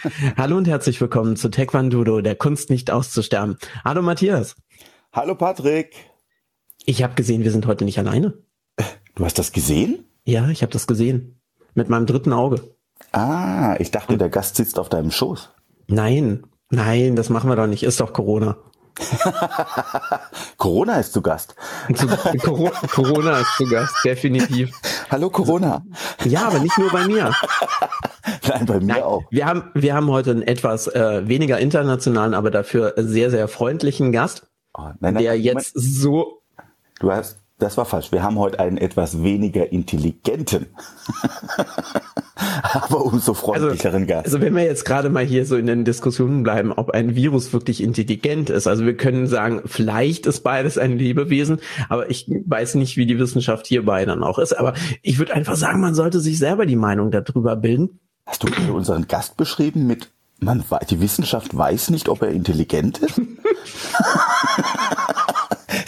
Hallo und herzlich willkommen zu Taekwondo, der Kunst nicht auszusterben. Hallo Matthias. Hallo Patrick. Ich habe gesehen, wir sind heute nicht alleine. Du hast das gesehen? Ja, ich habe das gesehen. Mit meinem dritten Auge. Ah, ich dachte, der Gast sitzt auf deinem Schoß. Nein, nein, das machen wir doch nicht. Ist doch Corona. Corona ist zu Gast. Corona, Corona ist zu Gast, definitiv. Hallo Corona. Ja, aber nicht nur bei mir. Nein, bei mir Nein, auch. Wir haben, wir haben heute einen etwas äh, weniger internationalen, aber dafür sehr, sehr freundlichen Gast, Oh, nein, nein, der Moment. jetzt so. Du hast, das war falsch. Wir haben heute einen etwas weniger intelligenten, aber umso freundlicheren Gast. Also wenn wir jetzt gerade mal hier so in den Diskussionen bleiben, ob ein Virus wirklich intelligent ist. Also wir können sagen, vielleicht ist beides ein Lebewesen, aber ich weiß nicht, wie die Wissenschaft hierbei dann auch ist. Aber ich würde einfach sagen, man sollte sich selber die Meinung darüber bilden. Hast du unseren Gast beschrieben mit, man, die Wissenschaft weiß nicht, ob er intelligent ist?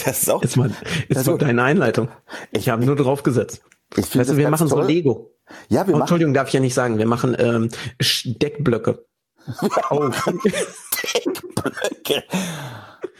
das ist auch, Ist, mal, ist Also- doch deine Einleitung. Ich habe nur drauf gesetzt. ich finde Weißt du, das wir machen so toll. Lego. Ja, wir Oh, machen Entschuldigung, darf ich ja nicht sagen. Wir machen ähm, Steckblöcke. Oh. Blöcke.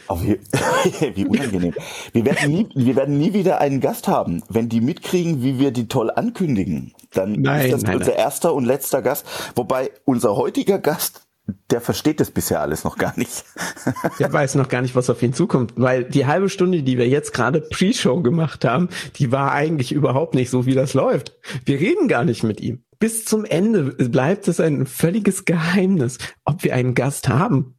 Oh, wie, wie unangenehm. Wir werden, nie, wir werden nie wieder einen Gast haben. Wenn die mitkriegen, wie wir die toll ankündigen, dann Nein, ist das nein, unser nein. erster und letzter Gast. Wobei unser heutiger Gast, der versteht das bisher alles noch gar nicht. Der weiß noch gar nicht, was auf ihn zukommt, weil die halbe Stunde, die wir jetzt gerade Pre-Show gemacht haben, die war eigentlich überhaupt nicht so, wie das läuft. Wir reden gar nicht mit ihm. Bis zum Ende bleibt es ein völliges Geheimnis, ob wir einen Gast haben.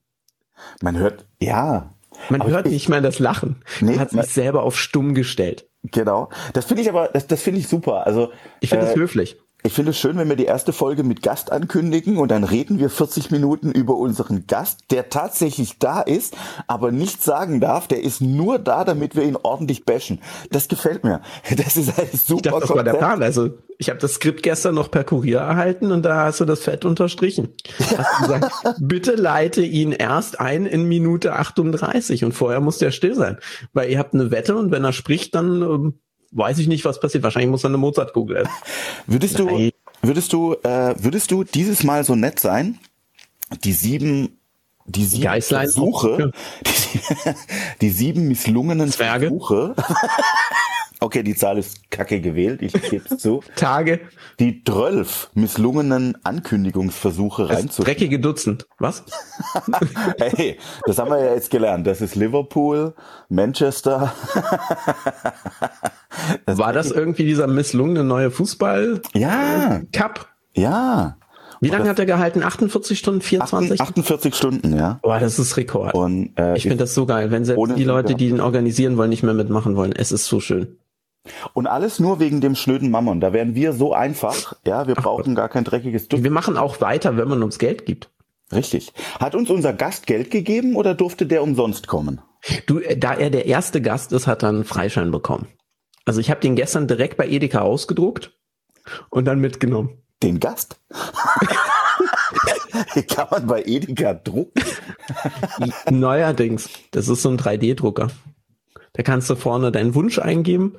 Man hört, ja, Man hört ich- nicht mal das Lachen. Nee, er hat sich selber auf stumm gestellt. genau. Das finde ich aber, das, das finde ich super. Also Ich finde äh, es höflich. Ich finde es schön, wenn wir die erste Folge mit Gast ankündigen und dann reden wir 40 Minuten über unseren Gast, der tatsächlich da ist, aber nichts sagen darf. Der ist nur da, damit wir ihn ordentlich bashen. Das gefällt mir. Das ist ein super Ich dachte, das war der. Plan. Also ich habe das Skript gestern noch per Kurier erhalten und da hast du das fett unterstrichen. Hast gesagt, bitte leite ihn erst ein in Minute 38 und vorher muss der still sein. Weil ihr habt eine Wette und wenn er spricht, dann ähm, weiß ich nicht, was passiert. Wahrscheinlich muss er eine Mozartkugel essen. Würdest du, Nein. würdest du, äh, würdest du dieses Mal so nett sein, die sieben, die sieben Geißlein? Versuche, die, die sieben misslungenen Zwerge? Versuche, okay, die Zahl ist kacke gewählt, ich gebe es zu, Tage, die zwölf misslungenen Ankündigungsversuche reinzubringen. dreckige Dutzend. Was? Hey, das haben wir ja jetzt gelernt. Das ist Liverpool, Manchester. Das War das irgendwie dieser misslungene neue Fußball-Cup? ja, ja. Wie lange hat er gehalten? 48 Stunden, 24? 48 Stunden, ja. Boah, das ist Rekord. Und äh, Ich finde das so geil, wenn selbst die Leute, die ihn organisieren wollen, nicht mehr mitmachen wollen. Es ist so schön. und alles nur wegen dem schnöden Mammon. Da wären wir so einfach. Ja, wir brauchen gar kein dreckiges Duft. Wir machen auch weiter, wenn man uns Geld gibt. Richtig. Hat uns unser Gast Geld gegeben oder durfte der umsonst kommen? Du, äh, da er der erste Gast ist, hat er einen Freischein bekommen. Also ich habe den gestern direkt bei Edeka ausgedruckt und dann mitgenommen. Den Gast? Den kann man bei Edeka drucken. Neuerdings, das ist so ein 3D-Drucker. Da kannst du vorne deinen Wunsch eingeben.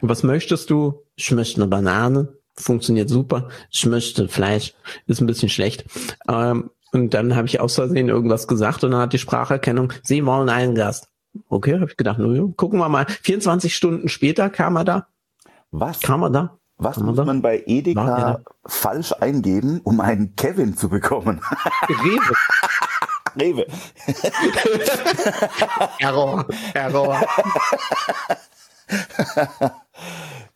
Was möchtest du? Ich möchte eine Banane. Funktioniert super. Ich möchte Fleisch. Ist ein bisschen schlecht. Ähm, und dann habe ich aus Versehen irgendwas gesagt und dann hat die Spracherkennung, Sie wollen einen Gast. Okay, habe ich gedacht, nur gucken wir mal. 24 Stunden später kam er da. Was? Kam er da? Was muss man bei Edeka falsch eingeben, um einen Kevin zu bekommen? Rewe. Rewe. Error. Error.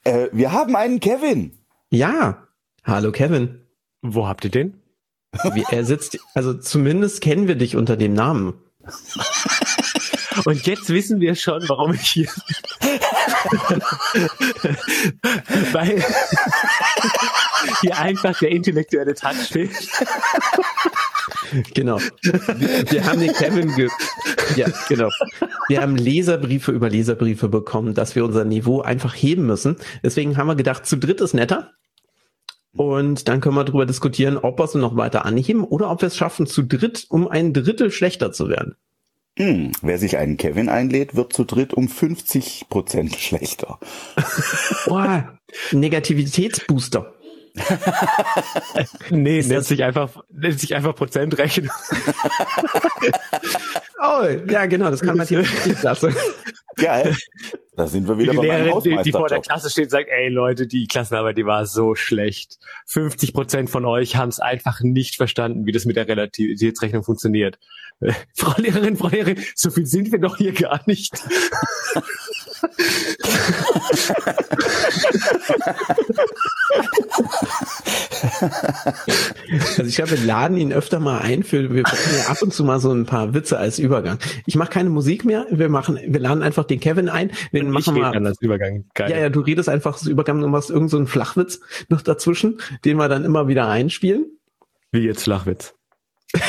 Äh, wir haben einen Kevin. Ja. Hallo Kevin. Wo habt ihr den? Wie, er sitzt, also zumindest kennen wir dich unter dem Namen. Und jetzt wissen wir schon, warum ich hier. Weil hier einfach der intellektuelle Touch fehlt. Genau. Wir, wir haben den Kevin ge ja, genau. Wir haben Leserbriefe über Leserbriefe bekommen, dass wir unser Niveau einfach heben müssen. Deswegen haben wir gedacht, zu dritt ist netter. Und dann können wir darüber diskutieren, ob wir es noch weiter anheben oder ob wir es schaffen, zu dritt um ein Drittel schlechter zu werden. Hm, wer sich einen Kevin einlädt, wird zu dritt um 50 Prozent schlechter. Boah, Negativitätsbooster. nee, nennt sich einfach, nennt sich einfach Prozentrechnung. Oh, ja, genau, das kann man hier klasse. Geil. Da sind wir wieder die bei Lehrerin, die, die vor der. Klasse steht, sagt, ey Leute, die Klassenarbeit, die war so schlecht. 50 Prozent von euch haben es einfach nicht verstanden, wie das mit der Relativitätsrechnung funktioniert. Äh, Frau Lehrerin, Frau Lehrerin, so viel sind wir doch hier gar nicht. Also ich glaube, wir laden ihn öfter mal ein für, wir machen ja ab und zu mal so ein paar Witze als Übergang. Ich mache keine Musik mehr, wir machen, wir laden einfach den Kevin ein, wir ich machen rede mal, dann als Übergang. Geil. ja, ja, du redest einfach so Übergang und machst irgend so einen Flachwitz noch dazwischen, den wir dann immer wieder einspielen. Wie jetzt Flachwitz.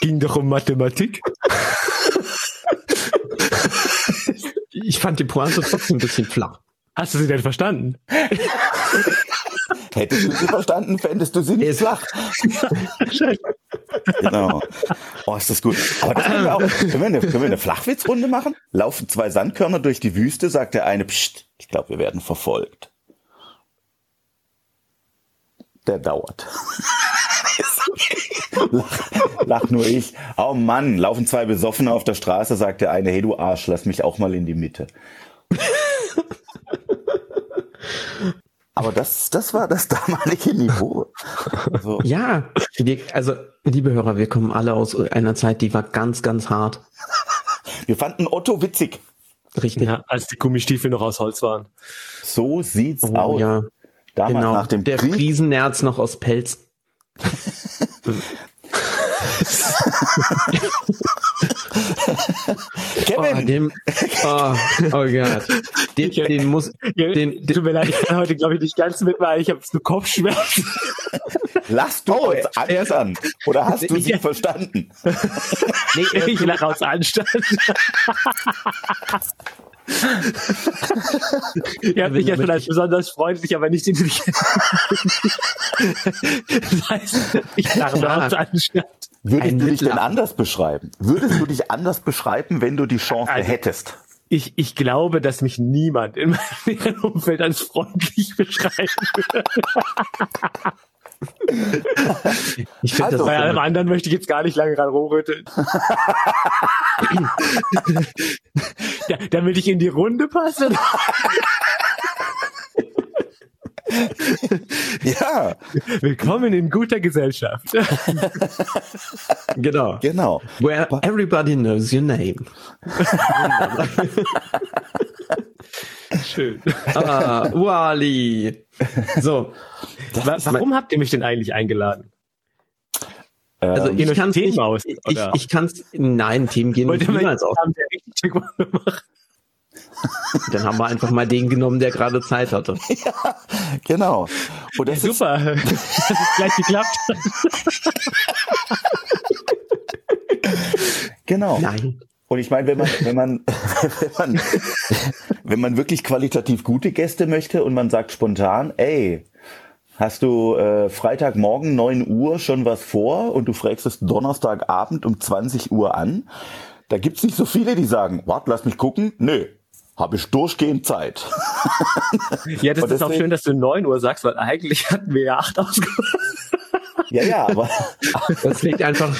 Ging doch um Mathematik. Ich fand die Pointe trotzdem ein bisschen flach. Hast du sie denn verstanden? Hättest du sie verstanden, fändest du sie nicht flach. Genau. Oh, ist das gut. Aber das können wir auch. Können wir eine, können wir eine Flachwitzrunde machen? Laufen zwei Sandkörner durch die Wüste, sagt der eine, pst, ich glaube, wir werden verfolgt. Der dauert. lach, lach nur ich. Oh Mann, laufen zwei Besoffene auf der Straße, sagt der eine, hey du Arsch, lass mich auch mal in die Mitte. Aber das, das war das damalige Niveau. Also, Ja, wir, also liebe Hörer, wir kommen alle aus einer Zeit, die war ganz, ganz hart. wir fanden Otto witzig. Richtig. Ja, als die Gummistiefel noch aus Holz waren. So sieht's Oh, aus. ja, Damals genau. nach dem Der Krieg. Friesennerz noch aus Pelz. Oh, Kevin, dem, oh, oh Gott. Den, den muss, Ja, den, den, Tut mir leid, ich kann heute, glaube ich, nicht ganz mitmachen. Ich habe so Kopfschmerzen. lass du Oh, uns er ist- an. Oder hast du sie Ja. verstanden? nee, Ich lache aus Anstand. Ihr habt mich ja schon als besonders freundlich, aber nicht intelligent. das heißt, ich lache nur aus Anstand. Würdest Ein du dich denn anders beschreiben? Würdest du dich anders beschreiben, wenn du die Chance Also- hättest? Ich, ich glaube, dass mich niemand in meinem Umfeld als freundlich beschreiben würde. ich finde Also, das Bei allem anderen möchte ich jetzt gar nicht lange ran rumrütteln. ja, damit ich in die Runde passe. Ja, Willkommen in guter Gesellschaft. genau. genau. Where everybody knows your name. Schön. Ah, Wally. So, Wa- Warum habt ihr mich denn eigentlich eingeladen? also Ähm, ich kann Themen nicht, aus, ich, oder? ich kann es, nein, Themen gehen Wollt niemals aus. haben, der richtig Taekwondo macht? Dann haben wir einfach mal den genommen, der gerade Zeit hatte. genau. Und das ist, Super, dass es gleich geklappt genau. Nein. Und ich meine, wenn man, wenn man, wenn man, wenn man wirklich qualitativ gute Gäste möchte und man sagt spontan, ey, hast du äh, Freitagmorgen 9 Uhr schon was vor und du fragst es Donnerstagabend um 20 Uhr an, da gibt's nicht so viele, die sagen, warte, lass mich gucken. Nö, habe ich durchgehend Zeit. Ja, das Und ist auch schön, dass du 9 Uhr sagst, weil eigentlich hatten wir ja 8 ausgemacht. ja, ja, aber, Das liegt einfach,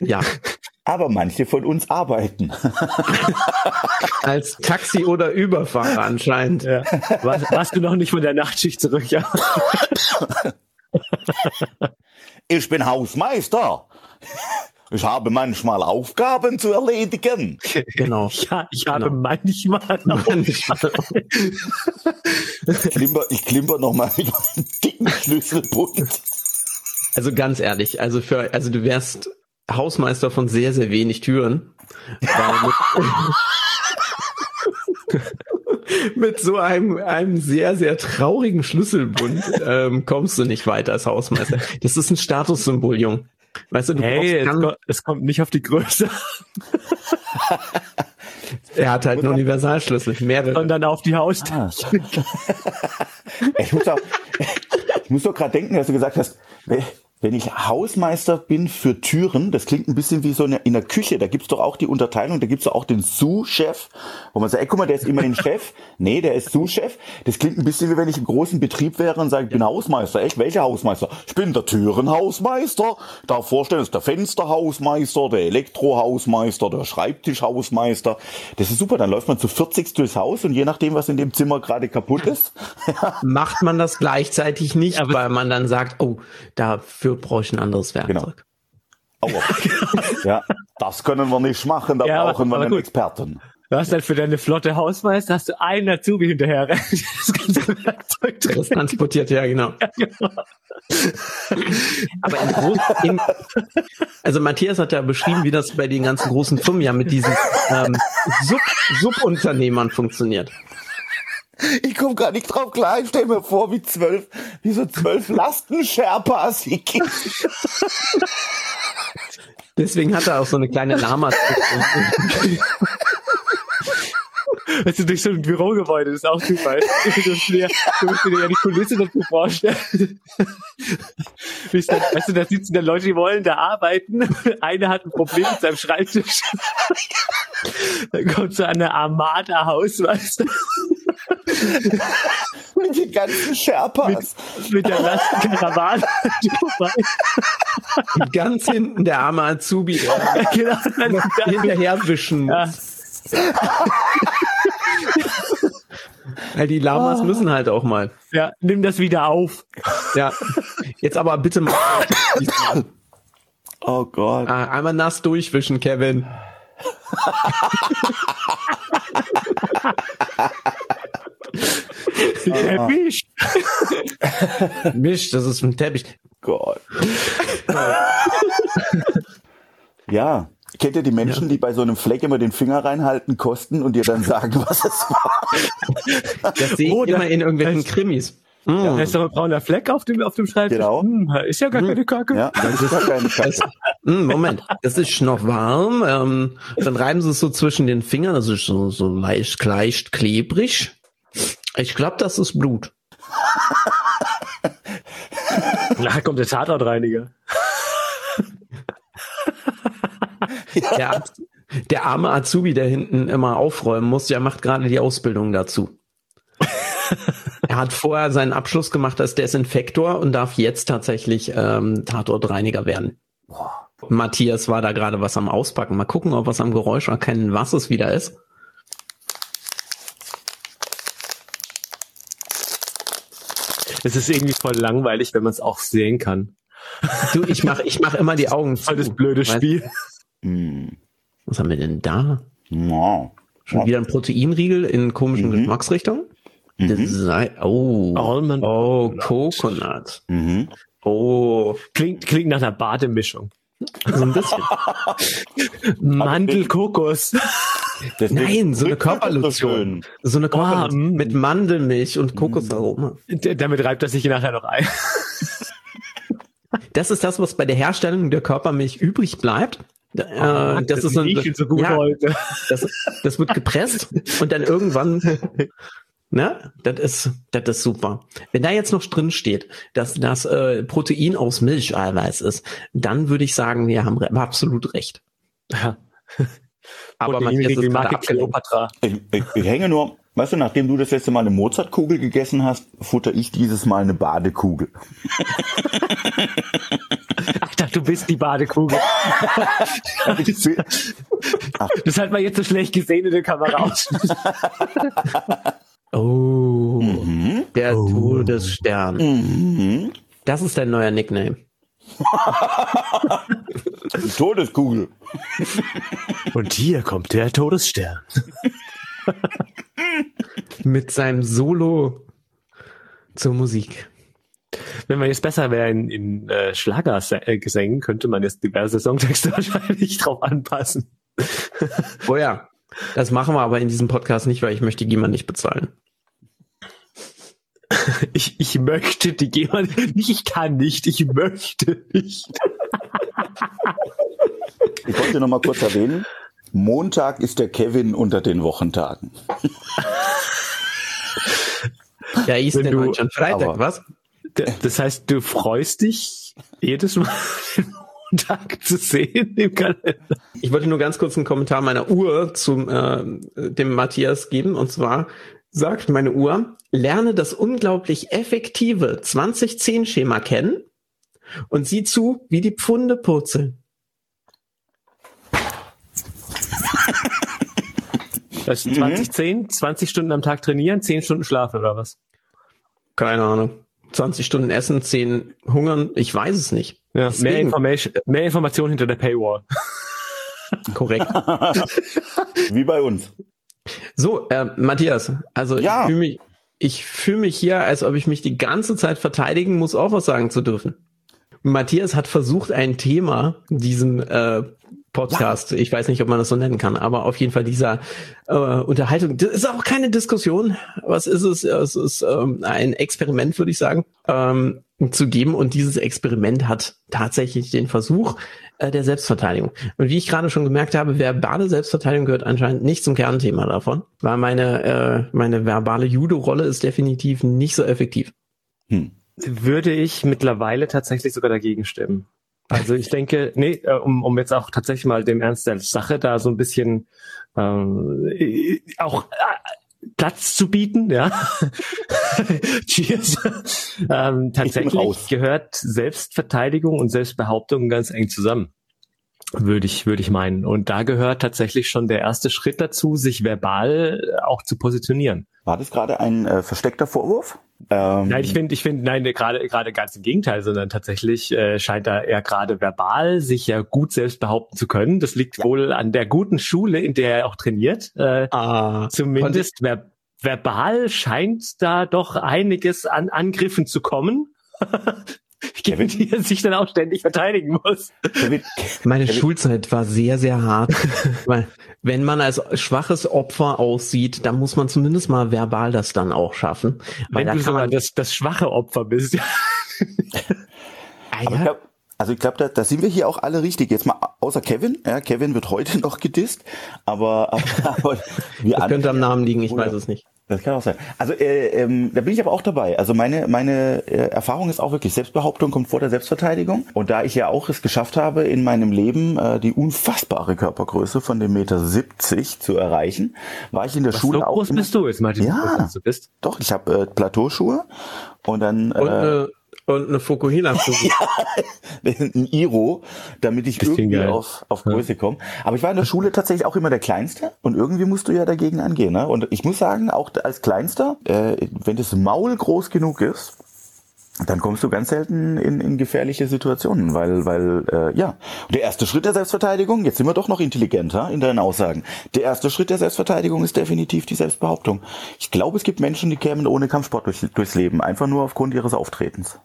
ja, aber manche von uns arbeiten. als Taxi- oder Überfahrer anscheinend. Ja. Warst, warst du noch nicht von der Nachtschicht zurück? Ja. Ich bin Hausmeister. Ich habe manchmal Aufgaben zu erledigen. Genau. Ja, ich habe Genau. manchmal noch. Ich klimper, ich klimper noch mal mit meinem dicken Schlüsselbund. Also ganz ehrlich, also für, also du wärst Hausmeister von sehr, sehr wenig Türen. Mit, mit so einem, einem sehr, sehr traurigen Schlüsselbund ähm, kommst du nicht weiter als Hausmeister. Das ist ein Statussymbol, Jung. Weißt du, du Hey, es, brauchst ko- es kommt nicht auf die Größe, er hat halt einen Universalschlüssel, mehrere. sondern auf die Haus. Ah. Ich muss auch, ich muss doch gerade denken, dass du gesagt hast, wenn ich Hausmeister bin für Türen, das klingt ein bisschen wie so eine, in der Küche, da gibt's doch auch die Unterteilung, da gibt's doch auch den Sous-Chef, wo man sagt, ey, guck mal, der ist immerhin Chef. Nee, der ist Sous-Chef. Das klingt ein bisschen wie wenn ich im großen Betrieb wäre und sage, ich bin Hausmeister. Echt, welcher Hausmeister? Ich bin der Türenhausmeister. Darf vorstellen, das ist der Fensterhausmeister, der Elektrohausmeister, der Schreibtischhausmeister. Das ist super, dann läuft man zu 40 durchs Haus und je nachdem, was in dem Zimmer gerade kaputt ist. Macht man das gleichzeitig nicht, Aber- weil man dann sagt, oh, dafür brauche ich ein anderes Werkzeug. Aua. ja, das können wir nicht machen, da Ja, aber- brauchen wir aber einen gut. Experten. Du hast halt für deine flotte Hausmeister hast du einen Azubi hinterher. Das ganze Werkzeug drin. Das transportiert, ja, genau. genau. Aber in groß, in, also Matthias hat ja beschrieben, wie das bei den ganzen großen Firmen ja mit diesen ähm, Sub, Subunternehmern funktioniert. Ich komme gar nicht drauf klar. Ich stell mir vor, wie zwölf, wie so zwölf Lastensherpas. Deswegen hat er auch so eine kleine Lama. Weißt du, durch so ein Bürogebäude, das ist auch super. Du musst dir, du musst dir ja die Kulisse dazu vorstellen. Weißt du, da sitzen dann Leute, die wollen da arbeiten. Einer hat ein Problem mit seinem Schreibtisch. Dann kommt so eine Armada-Haus, weißt du, Mit den ganzen Sherpas. mit der Lastenkarawane vorbei. Ganz hinten der arme Azubi, der Genau, dann, dann, hinterherwischen ja. muss. Weil die Lamas müssen halt auch mal. ja, nimm das wieder auf. Ja. Jetzt aber bitte mal Oh Gott. Ah, einmal nass durchwischen, Kevin. Teppich. Misch, das ist ein Teppich. Gott. ja. Kennt ihr die Menschen, die bei so einem Fleck immer den Finger reinhalten, kosten und dir dann sagen, was es war? Das sehe ich Oh, da- immer in irgendwelchen das- Krimis. Da ist doch ein brauner Fleck auf dem, auf dem Schreibtisch. Genau. Hm, ist ja gar keine Kacke. Ja, das ist gar keine Scheiße. Hm, Moment, das ist noch warm. Ähm, dann reiben sie es so zwischen den Fingern. Das ist so, so leicht, leicht klebrig. Ich glaube, das ist Blut. Na, kommt der Tatortreiniger. Der, Az- der arme Azubi, der hinten immer aufräumen muss, der macht gerade die Ausbildung dazu. er hat vorher seinen Abschluss gemacht als Desinfektor und darf jetzt tatsächlich ähm, Tatortreiniger werden. Matthias war da gerade was am Auspacken. Mal gucken, ob wir es am Geräusch erkennen, was es wieder ist. Es ist irgendwie voll langweilig, wenn man es auch sehen kann. Du, ich mach, ich mach immer die Augen zu. Voll das blöde Spiel. Hm. Was haben wir denn da? Ja. Schon wieder ein Proteinriegel in komischen Mhm. Geschmacksrichtungen? Das sei, oh, Almond. oh, Coconut. Mhm. Oh, Klingt, klingt nach einer Bademischung. So ein bisschen. Mandelkokos. Nein, so eine das Körperlotion. So eine Körperlotion mm. mit Mandelmilch und Kokosaroma. D- Damit reibt er sich nachher noch ein. Das ist das, was bei der Herstellung der Körpermilch übrig bleibt. Äh, das, ist so, riecht so gut ja, heute. das, das wird gepresst und dann irgendwann, ne, das ist, das ist super. Wenn da jetzt noch drin steht, dass das äh, Protein aus Milcheiweiß ist, dann würde ich sagen, wir haben re absolut recht. Ja. Aber Matthias ist Marke. Kleopatra. Ich, ich, ich hänge nur, weißt du, nachdem du das letzte Mal eine Mozartkugel gegessen hast, futter ich dieses Mal eine Badekugel. Ach, dachte, du bist die Badekugel. Das hat man jetzt so schlecht gesehen in der Kamera aus. Oh, Mhm. der Todesstern. Mhm. Das ist dein neuer Nickname. Todeskugel. Und hier kommt der Todesstern. Mit seinem Solo zur Musik. Wenn man jetzt besser wäre in, in äh, Schlagergesängen, könnte man jetzt diverse Songtexte wahrscheinlich drauf anpassen. Oh ja, das machen wir aber in diesem Podcast nicht, weil ich möchte GEMA nicht bezahlen. Ich, ich möchte die GEMA nicht, ich kann nicht, ich möchte nicht. Ich wollte noch mal kurz erwähnen, Montag ist der Kevin unter den Wochentagen. Ja, ist Wenn denn du- heute schon Freitag, aber- was? Das heißt, du freust dich jedes Mal den Montag zu sehen im Kalender. Ich wollte nur ganz kurz einen Kommentar meiner Uhr zum äh, dem Matthias geben und zwar sagt meine Uhr, lerne das unglaublich effektive 2010-Schema kennen und sieh zu, wie die Pfunde purzeln. Das ist 2010, 20 Stunden am Tag trainieren, 10 Stunden schlafen oder was? Keine Ahnung. 20 Stunden essen, 10 hungern, ich weiß es nicht. Ja, mehr, Information, mehr Information hinter der Paywall. Korrekt. Wie bei uns. So, äh, Matthias, also Ja. ich fühle mich, ich fühle mich hier, als ob ich mich die ganze Zeit verteidigen muss, auch was sagen zu dürfen. Matthias hat versucht, ein Thema diesem äh, Podcast, ich weiß nicht, ob man das so nennen kann, aber auf jeden Fall dieser äh, Unterhaltung, das ist auch keine Diskussion. Was ist es? Es ist ähm, ein Experiment, würde ich sagen, ähm, zu geben. Und dieses Experiment hat tatsächlich den Versuch äh, der Selbstverteidigung. Und wie ich gerade schon gemerkt habe, verbale Selbstverteidigung gehört anscheinend nicht zum Kernthema davon, weil meine, äh, meine verbale Judo-Rolle ist definitiv nicht so effektiv. Hm. Würde ich mittlerweile tatsächlich sogar dagegen stimmen. Also ich denke, nee, äh, um, um jetzt auch tatsächlich mal dem Ernst der Sache da so ein bisschen ähm, äh, auch äh, Platz zu bieten, ja. Cheers. ähm, tatsächlich gehört Selbstverteidigung und Selbstbehauptung ganz eng zusammen. Würde ich, würde ich meinen. Und da gehört tatsächlich schon der erste Schritt dazu, sich verbal auch zu positionieren. War das gerade ein äh, versteckter Vorwurf? Ähm, Nein, ich finde, ich finde, nein, gerade gerade ganz im Gegenteil, sondern tatsächlich äh, scheint er eher gerade verbal sich ja gut selbst behaupten zu können. Das liegt wohl an der guten Schule, in der er auch trainiert. Äh, Ah, zumindest ver verbal scheint da doch einiges an Angriffen zu kommen. gegen die er sich dann auch ständig verteidigen muss. Kevin, Meine Kevin- Schulzeit war sehr, sehr hart. Weil, wenn man als schwaches Opfer aussieht, dann muss man zumindest mal verbal das dann auch schaffen. Weil Wenn da du kann sogar man, das, das schwache Opfer bist. Ah, ja, glaub, also ich glaube, da, da sind wir hier auch alle richtig. Jetzt mal außer Kevin. Ja, Kevin wird heute noch gedisst, aber, aber, aber wir das könnte am Namen liegen, ich Oder- weiß es nicht. Das kann auch sein. Also äh, ähm, da bin ich aber auch dabei. Also meine meine äh, Erfahrung ist auch wirklich Selbstbehauptung kommt vor der Selbstverteidigung. Und da ich ja auch es geschafft habe in meinem Leben äh, die unfassbare Körpergröße von dem Meter 70 zu erreichen, war ich in der So Schule auch groß bist du jetzt, Martin. Ja. du bist. Doch, ich habe äh, Plateauschuhe und dann Und, äh, eine, und eine Fukuhila. ein Iro, damit ich Bisschen irgendwie geil. auf, auf Größe komme. Aber ich war in der Schule tatsächlich auch immer der Kleinste und irgendwie musst du ja dagegen angehen. Ne? Und ich muss sagen, auch als Kleinster, äh, wenn das Maul groß genug ist, dann kommst du ganz selten in, in gefährliche Situationen, weil, weil äh, ja, der erste Schritt der Selbstverteidigung, jetzt sind wir doch noch intelligenter in deinen Aussagen. Der erste Schritt der Selbstverteidigung ist definitiv die Selbstbehauptung. Ich glaube, es gibt Menschen, die kämen ohne Kampfsport durch, durchs Leben, einfach nur aufgrund ihres Auftretens.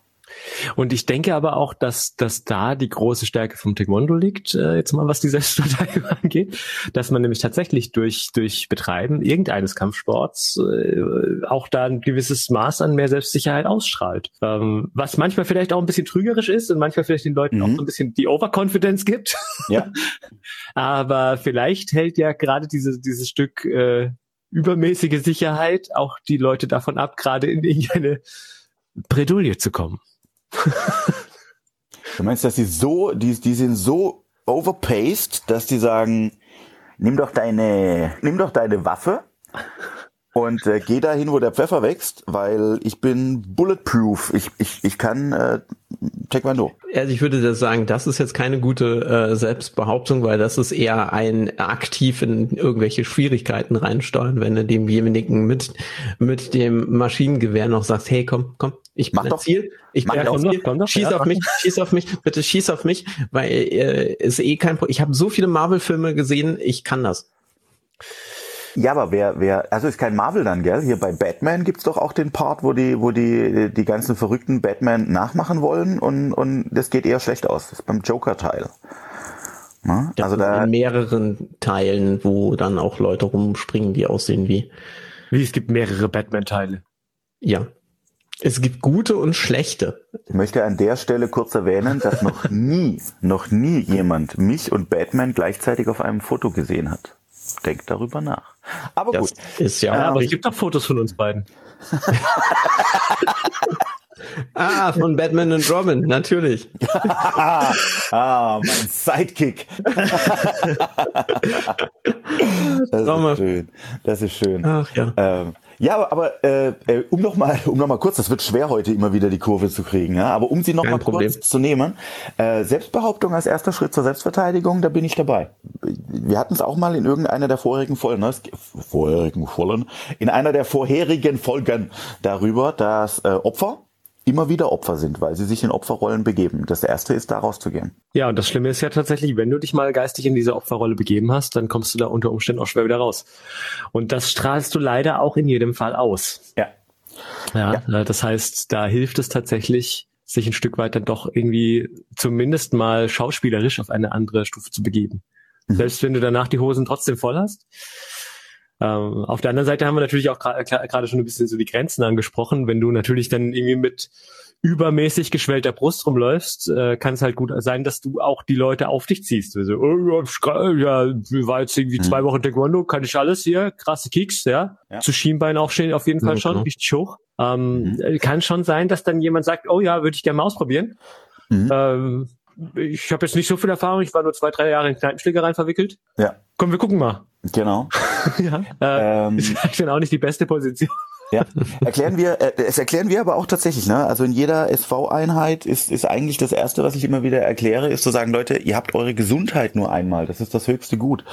Und ich denke aber auch, dass, dass da die große Stärke vom Taekwondo liegt, äh, jetzt mal was die Selbstverteidigung angeht, dass man nämlich tatsächlich durch, durch Betreiben irgendeines Kampfsports äh, auch da ein gewisses Maß an mehr Selbstsicherheit ausstrahlt. Ähm, was manchmal vielleicht auch ein bisschen trügerisch ist und manchmal vielleicht den Leuten Mhm. auch so ein bisschen die Overconfidence gibt. Ja. Aber vielleicht hält ja gerade diese, dieses Stück äh, übermäßige Sicherheit auch die Leute davon ab, gerade in irgendeine Bredouille zu kommen. Du meinst, dass sie so, die, die sind so overpaced, dass die sagen, nimm doch deine, nimm doch deine Waffe und äh, geh dahin, wo der Pfeffer wächst, weil ich bin bulletproof. Ich, ich, ich kann äh, Taekwondo. Also ich würde das sagen, das ist jetzt keine gute äh, Selbstbehauptung, weil das ist eher ein aktiv in irgendwelche Schwierigkeiten reinsteuern, wenn du demjenigen mit mit dem Maschinengewehr noch sagst, hey komm, komm, ich Mach doch. Ziel, ich Mach doch. Ziel, komm doch, schieß ja, auf mich, schieß auf mich, bitte schieß auf mich, weil äh, ist eh kein Pro Ich habe so viele Marvel-Filme gesehen, ich kann das. Ja, aber wer, wer, also ist kein Marvel dann, gell? Hier bei Batman gibt's doch auch den Part, wo die, wo die, die ganzen verrückten Batman nachmachen wollen und, und das geht eher schlecht aus. Das ist beim Joker-Teil. Ne? Also da, in mehreren Teilen, wo dann auch Leute rumspringen, die aussehen wie Wie es gibt mehrere Batman-Teile. ja. Es gibt gute und schlechte. Ich möchte an der Stelle kurz erwähnen, dass noch nie, noch nie jemand mich und Batman gleichzeitig auf einem Foto gesehen hat. Denkt darüber nach. Aber Das gut. ist ja, Ja, auch aber es gibt doch Fotos von uns beiden. Ah, von Batman und Robin, natürlich. ah, mein Sidekick. das ist schön. Das ist schön. Ach ja. Ähm, ja, aber äh, äh, um noch mal, um noch mal kurz, das wird schwer heute immer wieder die Kurve zu kriegen, ja. Aber um sie noch Kein mal Problem. kurz zu nehmen, äh, Selbstbehauptung als erster Schritt zur Selbstverteidigung, da bin ich dabei. Wir hatten es auch mal in irgendeiner der vorherigen Folgen, ne? vorherigen Folgen, in einer der vorherigen Folgen darüber, dass äh, Opfer immer wieder Opfer sind, weil sie sich in Opferrollen begeben. Das erste ist, da rauszugehen. Ja, und das Schlimme ist ja tatsächlich, wenn du dich mal geistig in diese Opferrolle begeben hast, dann kommst du da unter Umständen auch schwer wieder raus. Und das strahlst du leider auch in jedem Fall aus. Ja. Ja, ja. Äh, das heißt, da hilft es tatsächlich, sich ein Stück weit dann doch irgendwie zumindest mal schauspielerisch auf eine andere Stufe zu begeben. Mhm. Selbst wenn du danach die Hosen trotzdem voll hast, ähm, auf der anderen Seite haben wir natürlich auch gerade schon ein bisschen so die Grenzen angesprochen. Wenn du natürlich dann irgendwie mit übermäßig geschwellter Brust rumläufst, äh, kann es halt gut sein, dass du auch die Leute auf dich ziehst. Also, oh, ja, war jetzt irgendwie mhm. zwei Wochen Taekwondo, kann ich alles hier, krasse Kicks, ja. ja. Zu Schienbein aufstehen auf jeden Fall ja, schon, richtig hoch. Ähm, mhm. Kann schon sein, dass dann jemand sagt, oh ja, würde ich gerne mal ausprobieren. Mhm. Ähm, ich habe jetzt nicht so viel Erfahrung, ich war nur zwei, drei Jahre in Kneipenschlägereien verwickelt. Ja. Komm, wir gucken mal. Genau. ja. Äh, ähm, ist dann auch nicht die beste Position. Ja, erklären wir, äh, es erklären wir aber auch tatsächlich, ne? Also in jeder SV-Einheit ist, ist eigentlich das erste, was ich immer wieder erkläre, ist zu sagen, Leute, ihr habt eure Gesundheit nur einmal. Das ist das höchste Gut.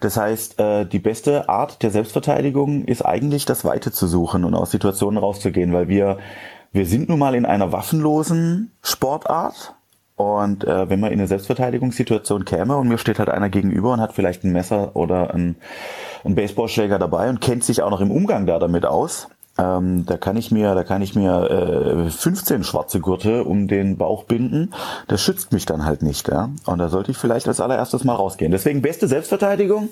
Das heißt, äh, die beste Art der Selbstverteidigung ist eigentlich das Weite zu suchen und aus Situationen rauszugehen, weil wir, wir sind nun mal in einer waffenlosen Sportart. Und äh, wenn man in eine Selbstverteidigungssituation käme und mir steht halt einer gegenüber und hat vielleicht ein Messer oder ein, ein Baseballschläger dabei und kennt sich auch noch im Umgang da damit aus, ähm, da kann ich mir, da kann ich mir äh, 15 schwarze Gurte um den Bauch binden. Das schützt mich dann halt nicht, ja. Und da sollte ich vielleicht als allererstes mal rausgehen. Deswegen beste Selbstverteidigung,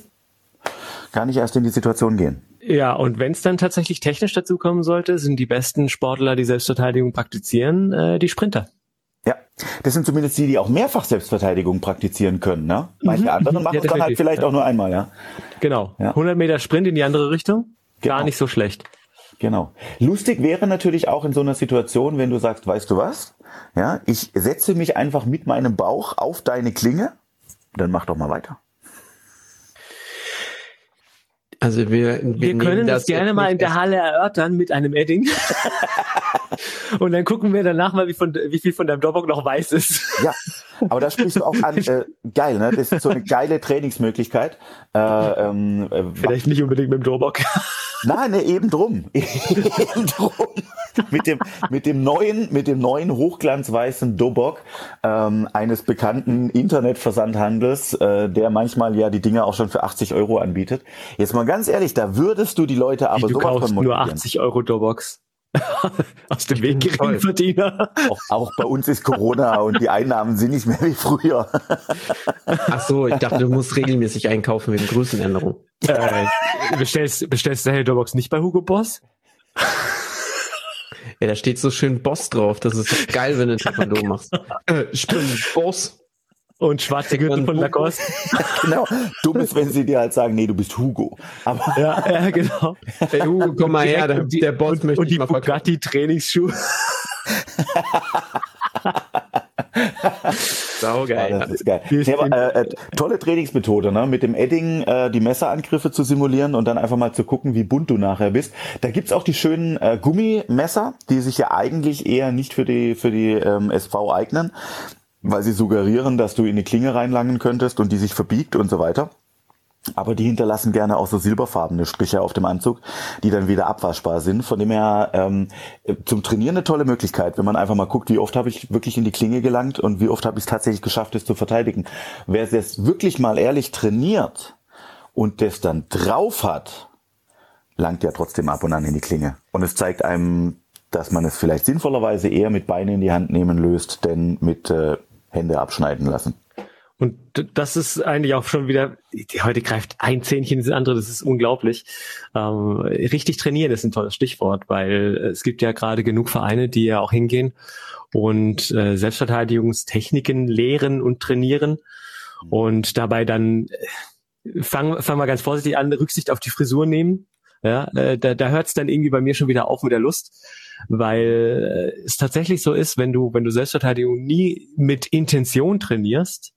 kann ich erst in die Situation gehen. Ja, und wenn es dann tatsächlich technisch dazu kommen sollte, sind die besten Sportler, die Selbstverteidigung praktizieren, äh, die Sprinter. Ja, das sind zumindest die, die auch mehrfach Selbstverteidigung praktizieren können. Ne? Manche mhm. anderen machen ja, es dann halt vielleicht ja. auch nur einmal. Ja. Genau. Ja. 100 Meter Sprint in die andere Richtung, genau. gar nicht so schlecht. Genau. Lustig wäre natürlich auch in so einer Situation, wenn du sagst, weißt du was? Ja, ich setze mich einfach mit meinem Bauch auf deine Klinge, dann mach doch mal weiter. Also wir, wir, wir können das, das gerne mal in der Halle erörtern mit einem Edding. Und dann gucken wir danach mal, wie, von, wie viel von deinem Dropbox noch weiß ist. Ja, aber da sprichst du auch an, äh, geil, ne? Das ist so eine geile Trainingsmöglichkeit. Äh, ähm, äh, Vielleicht nicht unbedingt mit dem Dropbox. Nein, ne, eben drum. eben drum. mit dem, mit dem neuen, mit dem neuen hochglanzweißen Dobok ähm, eines bekannten Internetversandhandels, äh, der manchmal ja die Dinge auch schon für 80 Euro anbietet. Jetzt mal ganz ehrlich, da würdest du die Leute aber Wie, du kaufst nur 80 Euro Doboks. Aus dem Weg Geringverdiener. Auch, auch bei uns ist Corona und die Einnahmen sind nicht mehr wie früher. Ach so, ich dachte, du musst regelmäßig einkaufen wegen Größenänderung. Äh, bestellst, bestellst du Helderbox nicht bei Hugo Boss? Ja, da steht so schön Boss drauf. Das ist geil, wenn du ein Taekwondo machst. Äh, stimmt, Boss. Und schwarze Gürtel von Lacoste. genau. Dumm ist, wenn sie dir halt sagen, nee, du bist Hugo. Aber ja, ja, genau. Hey, Hugo, komm mal her, der, der Boss möchte und die Bugatti Trainingsschuhe. Saugeil. Ja, das ist geil. Nee, aber, äh, äh, tolle Trainingsmethode, ne? Mit dem Edding äh, die Messerangriffe zu simulieren und dann einfach mal zu gucken, wie bunt du nachher bist. Da gibt's auch die schönen äh, Gummimesser, die sich ja eigentlich eher nicht für die für die ähm, SV eignen weil sie suggerieren, dass du in die Klinge reinlangen könntest und die sich verbiegt und so weiter. Aber die hinterlassen gerne auch so silberfarbene Striche auf dem Anzug, die dann wieder abwaschbar sind. Von dem her ähm, zum Trainieren eine tolle Möglichkeit, wenn man einfach mal guckt, wie oft habe ich wirklich in die Klinge gelangt und wie oft habe ich es tatsächlich geschafft, es zu verteidigen. Wer es wirklich mal ehrlich trainiert und das dann drauf hat, langt ja trotzdem ab und an in die Klinge. Und es zeigt einem, dass man es vielleicht sinnvollerweise eher mit Beinen in die Hand nehmen löst, denn mit äh, Hände abschneiden lassen. Und das ist eigentlich auch schon wieder, heute greift ein Zähnchen ins andere, das ist unglaublich. Ähm, richtig trainieren ist ein tolles Stichwort, weil es gibt ja gerade genug Vereine, die ja auch hingehen und äh, Selbstverteidigungstechniken lehren und trainieren und dabei dann, äh, fangen fang wir ganz vorsichtig an, Rücksicht auf die Frisur nehmen. Ja, äh, da, da hört es dann irgendwie bei mir schon wieder auf mit der Lust weil äh, es tatsächlich so ist, wenn du, wenn du Selbstverteidigung nie mit Intention trainierst,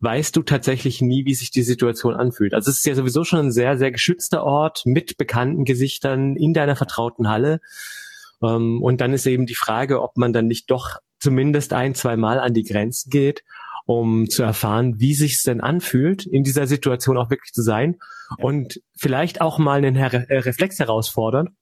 weißt du tatsächlich nie, wie sich die Situation anfühlt. Also es ist ja sowieso schon ein sehr, sehr geschützter Ort mit bekannten Gesichtern in deiner vertrauten Halle. Ähm, und dann ist eben die Frage, ob man dann nicht doch zumindest ein, zwei Mal an die Grenzen geht, um zu erfahren, wie sich's denn anfühlt, in dieser Situation auch wirklich zu sein und vielleicht auch mal einen Her Reflex herausfordern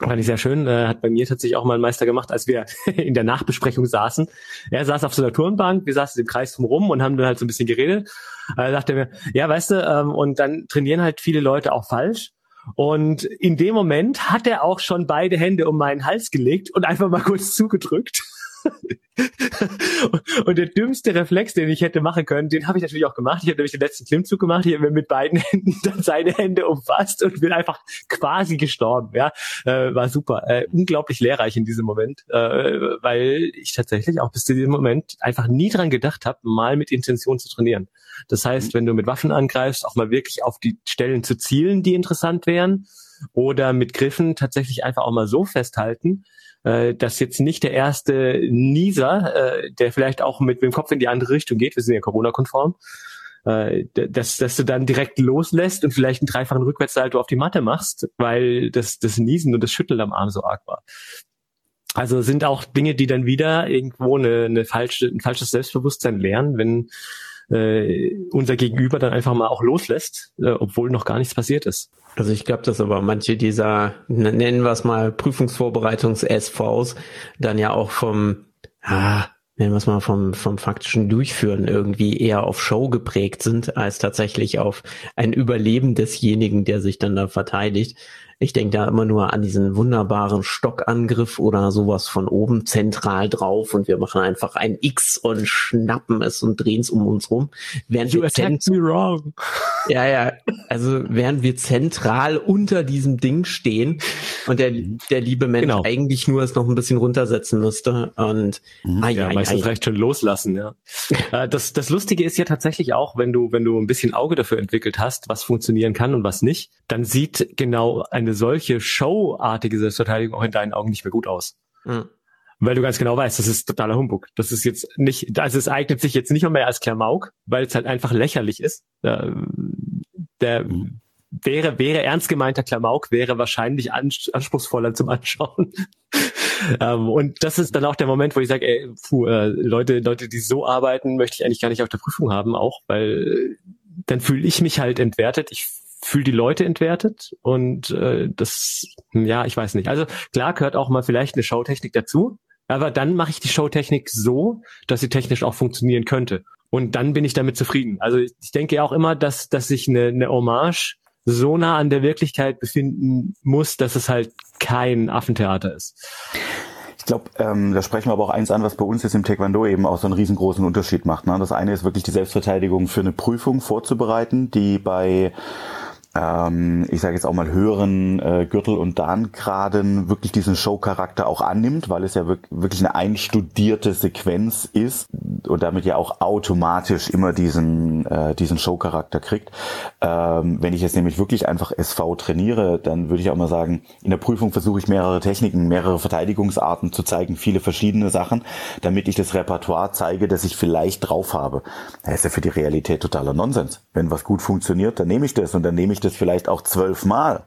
Fand ich sehr schön. Äh, hat bei mir tatsächlich auch mal ein Meister gemacht, als wir in der Nachbesprechung saßen. Er saß auf so einer Turnbank, wir saßen im Kreis drumherum und haben dann halt so ein bisschen geredet. Da dachte mir, ja, weißt du, ähm, und dann trainieren halt viele Leute auch falsch. Und in dem Moment hat er auch schon beide Hände um meinen Hals gelegt und einfach mal kurz zugedrückt. und der dümmste Reflex, den ich hätte machen können, den habe ich natürlich auch gemacht. Ich habe nämlich den letzten Klimmzug gemacht, ich habe mit beiden Händen dann seine Hände umfasst und bin einfach quasi gestorben. Ja, äh, war super, äh, unglaublich lehrreich in diesem Moment, äh, weil ich tatsächlich auch bis zu diesem Moment einfach nie dran gedacht habe, mal mit Intention zu trainieren. Das heißt, wenn du mit Waffen angreifst, auch mal wirklich auf die Stellen zu zielen, die interessant wären, oder mit Griffen tatsächlich einfach auch mal so festhalten, äh, dass jetzt nicht der erste Nieser, äh, der vielleicht auch mit, dem Kopf in die andere Richtung geht, wir sind ja Corona-konform, äh, dass, dass du dann direkt loslässt und vielleicht einen dreifachen Rückwärtssalto auf die Matte machst, weil das, das Niesen und das Schütteln am Arm so arg war. Also sind auch Dinge, die dann wieder irgendwo eine, eine falsche, ein falsches Selbstbewusstsein lernen, wenn äh, unser Gegenüber dann einfach mal auch loslässt, äh, obwohl noch gar nichts passiert ist. Also ich glaube, dass aber manche dieser, nennen wir es mal, Prüfungsvorbereitungs-SVs dann ja auch vom, ah, nennen wir es mal, vom, vom faktischen Durchführen irgendwie eher auf Show geprägt sind, als tatsächlich auf ein Überleben desjenigen, der sich dann da verteidigt. Ich denke da immer nur an diesen wunderbaren Stockangriff oder sowas von oben zentral drauf und wir machen einfach ein X und schnappen es und drehen es um uns rum. Während you attacked me wrong. Ja, ja. Also während wir zentral unter diesem Ding stehen und der, der liebe Mensch genau. eigentlich nur es noch ein bisschen runtersetzen müsste und mhm. ah, ja, ja, meistens ja, recht schon loslassen, ja. Äh, das, das Lustige ist ja tatsächlich auch, wenn du, wenn du ein bisschen Auge dafür entwickelt hast, was funktionieren kann und was nicht, dann sieht genau eine eine solche showartige Selbstverteidigung auch in deinen Augen nicht mehr gut aus. Mhm. Weil du ganz genau weißt, das ist totaler Humbug. Das ist jetzt nicht, also es eignet sich jetzt nicht mehr als Klamauk, weil es halt einfach lächerlich ist. Der, der mhm. wäre, wäre ernst gemeinter Klamauk, wäre wahrscheinlich anspruchsvoller zum Anschauen. ähm, und das ist dann auch der Moment, wo ich sage, ey, puh, äh, Leute, Leute, die so arbeiten, möchte ich eigentlich gar nicht auf der Prüfung haben, auch, weil dann fühle ich mich halt entwertet. Ich fühle die Leute entwertet und äh, das, ja, ich weiß nicht. Also klar gehört auch mal vielleicht eine Showtechnik dazu, aber dann mache ich die Showtechnik so, dass sie technisch auch funktionieren könnte. Und dann bin ich damit zufrieden. Also ich denke auch immer, dass, dass sich eine, eine Hommage so nah an der Wirklichkeit befinden muss, dass es halt kein Affentheater ist. Ich glaube, ähm, da sprechen wir aber auch eins an, was bei uns jetzt im Taekwondo eben auch so einen riesengroßen Unterschied macht. Ne? Das eine ist wirklich die Selbstverteidigung für eine Prüfung vorzubereiten, die bei ähm, ich sage jetzt auch mal höheren äh, Gürtel- und Darngraden wirklich diesen Show-Charakter auch annimmt, weil es ja wirklich eine einstudierte Sequenz ist und damit ja auch automatisch immer diesen, äh, diesen Show-Charakter kriegt. Ähm, wenn ich jetzt nämlich wirklich einfach SV trainiere, dann würde ich auch mal sagen, in der Prüfung versuche ich mehrere Techniken, mehrere Verteidigungsarten zu zeigen, viele verschiedene Sachen, damit ich das Repertoire zeige, das ich vielleicht drauf habe. Das ist ja für die Realität totaler Nonsens. Wenn was gut funktioniert, dann nehme ich das und dann nehme ich ich das vielleicht auch zwölfmal.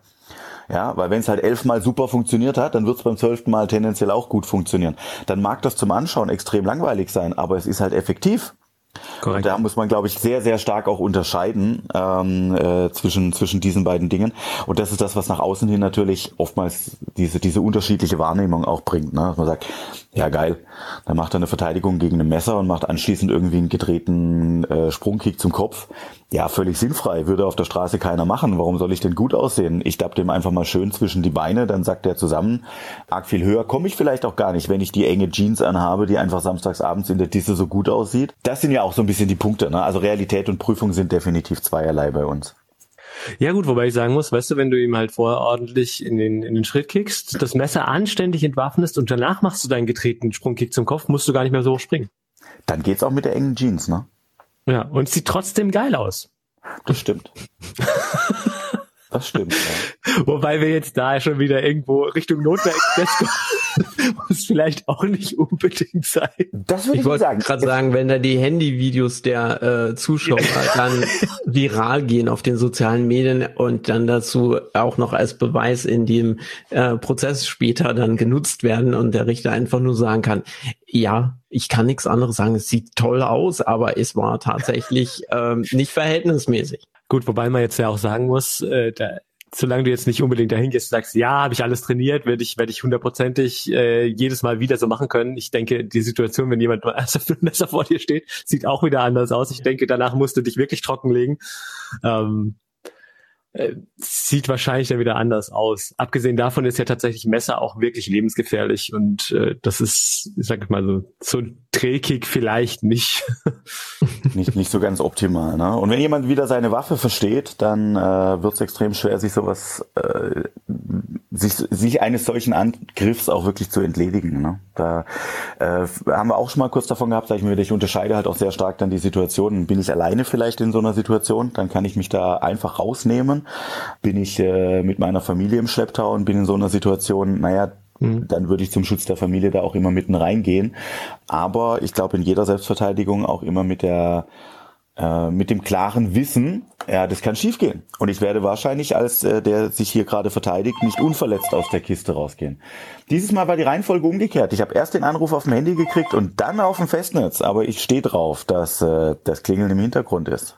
Ja, weil wenn es halt elfmal super funktioniert hat, dann wird es beim zwölften Mal tendenziell auch gut funktionieren. Dann mag das zum Anschauen extrem langweilig sein, aber es ist halt effektiv. Korrekt. Und da muss man, glaube ich, sehr, sehr stark auch unterscheiden ähm, äh, zwischen, zwischen diesen beiden Dingen. Und das ist das, was nach außen hin natürlich oftmals diese, diese unterschiedliche Wahrnehmung auch bringt. Ne? Dass man sagt, ja geil, dann macht er eine Verteidigung gegen ein Messer und macht anschließend irgendwie einen gedrehten äh, Sprungkick zum Kopf. Ja, völlig sinnfrei, würde auf der Straße keiner machen. Warum soll ich denn gut aussehen? Ich dapp dem einfach mal schön zwischen die Beine, dann sagt er zusammen, arg viel höher komme ich vielleicht auch gar nicht, wenn ich die enge Jeans anhabe, die einfach samstags abends in der Disse so gut aussieht. Das sind ja auch so ein bisschen die Punkte. Ne? Also Realität und Prüfung sind definitiv zweierlei bei uns. Ja gut, wobei ich sagen muss, weißt du, wenn du ihm halt vorher ordentlich in den, in den Schritt kickst, das Messer anständig entwaffnest und danach machst du deinen getretenen Sprungkick zum Kopf, musst du gar nicht mehr so hoch springen. Dann geht's auch mit der engen Jeans, ne? Ja, und sieht trotzdem geil aus. Das stimmt. Das stimmt. Ja. Wobei wir jetzt da schon wieder irgendwo Richtung Notwehr-Express kommen, muss vielleicht auch nicht unbedingt sein. Das würde ich, ich wollte gerade sagen, wenn da die Handyvideos der äh, Zuschauer dann viral gehen auf den sozialen Medien und dann dazu auch noch als Beweis in dem äh, Prozess später dann genutzt werden und der Richter einfach nur sagen kann, ja, ich kann nichts anderes sagen, es sieht toll aus, aber es war tatsächlich ähm, nicht verhältnismäßig. Gut, wobei man jetzt ja auch sagen muss, äh, da, solange du jetzt nicht unbedingt dahin gehst und sagst, ja, habe ich alles trainiert, werde ich, werde ich hundertprozentig äh, jedes Mal wieder so machen können. Ich denke, die Situation, wenn jemand mal ernsthaft mit Messer vor dir steht, sieht auch wieder anders aus. Ich denke, danach musst du dich wirklich trockenlegen. Ähm, äh, sieht wahrscheinlich dann wieder anders aus. Abgesehen davon ist ja tatsächlich Messer auch wirklich lebensgefährlich und äh, das ist, ich sag mal so, so trägig vielleicht nicht. nicht. Nicht so ganz optimal. Ne? Und wenn jemand wieder seine Waffe versteht, dann äh, wird es extrem schwer, sich sowas, äh, sich, sich eines solchen Angriffs auch wirklich zu entledigen. Ne? Da äh, haben wir auch schon mal kurz davon gehabt, sag ich mir, ich unterscheide halt auch sehr stark dann die Situation. Bin ich alleine vielleicht in so einer Situation, dann kann ich mich da einfach rausnehmen bin ich äh, mit meiner Familie im Schlepptau und bin in so einer Situation, naja, mhm. dann würde ich zum Schutz der Familie da auch immer mitten reingehen. Aber ich glaube in jeder Selbstverteidigung auch immer mit der äh, mit dem klaren Wissen, ja, das kann schiefgehen. Und ich werde wahrscheinlich als äh, der sich hier gerade verteidigt nicht unverletzt aus der Kiste rausgehen. Dieses Mal war die Reihenfolge umgekehrt. Ich habe erst den Anruf auf dem Handy gekriegt und dann auf dem Festnetz. Aber ich stehe drauf, dass äh, das Klingeln im Hintergrund ist.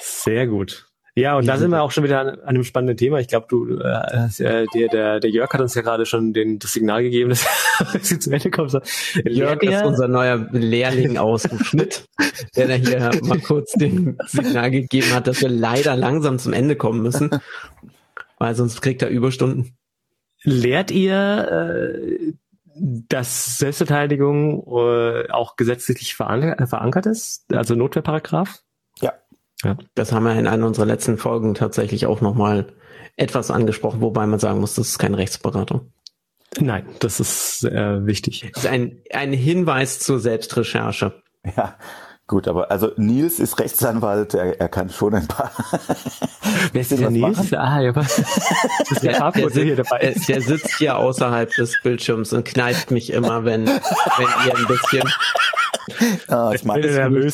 Sehr gut. Ja, und da sind wir auch schon wieder an, an einem spannenden Thema. Ich glaube, du, äh, äh, der, der, der Jörg hat uns ja gerade schon den, das Signal gegeben, dass sie zu Ende kommt. Jörg ist unser neuer Lehrling aus dem Schnitt, der da hier mal kurz den Signal gegeben hat, dass wir leider langsam zum Ende kommen müssen, weil sonst kriegt er Überstunden. Lehrt ihr äh, dass Selbstverteidigung äh, auch gesetzlich verankert ist, also Notwehrparagraph? Ja, das haben wir in einer unserer letzten Folgen tatsächlich auch nochmal etwas angesprochen, wobei man sagen muss, das ist keine Rechtsberatung. Nein, das ist äh, wichtig. Das ist ein, ein Hinweis zur Selbstrecherche. Ja, gut, aber also Nils ist Rechtsanwalt, er, er kann schon ein paar. Wer ist der Nils? Machen? Ah, ja, was? Das ist der, der, der, hier dabei. der sitzt hier außerhalb des Bildschirms und kneift mich immer, wenn, wenn ihr ein bisschen. Ah, ich das nervös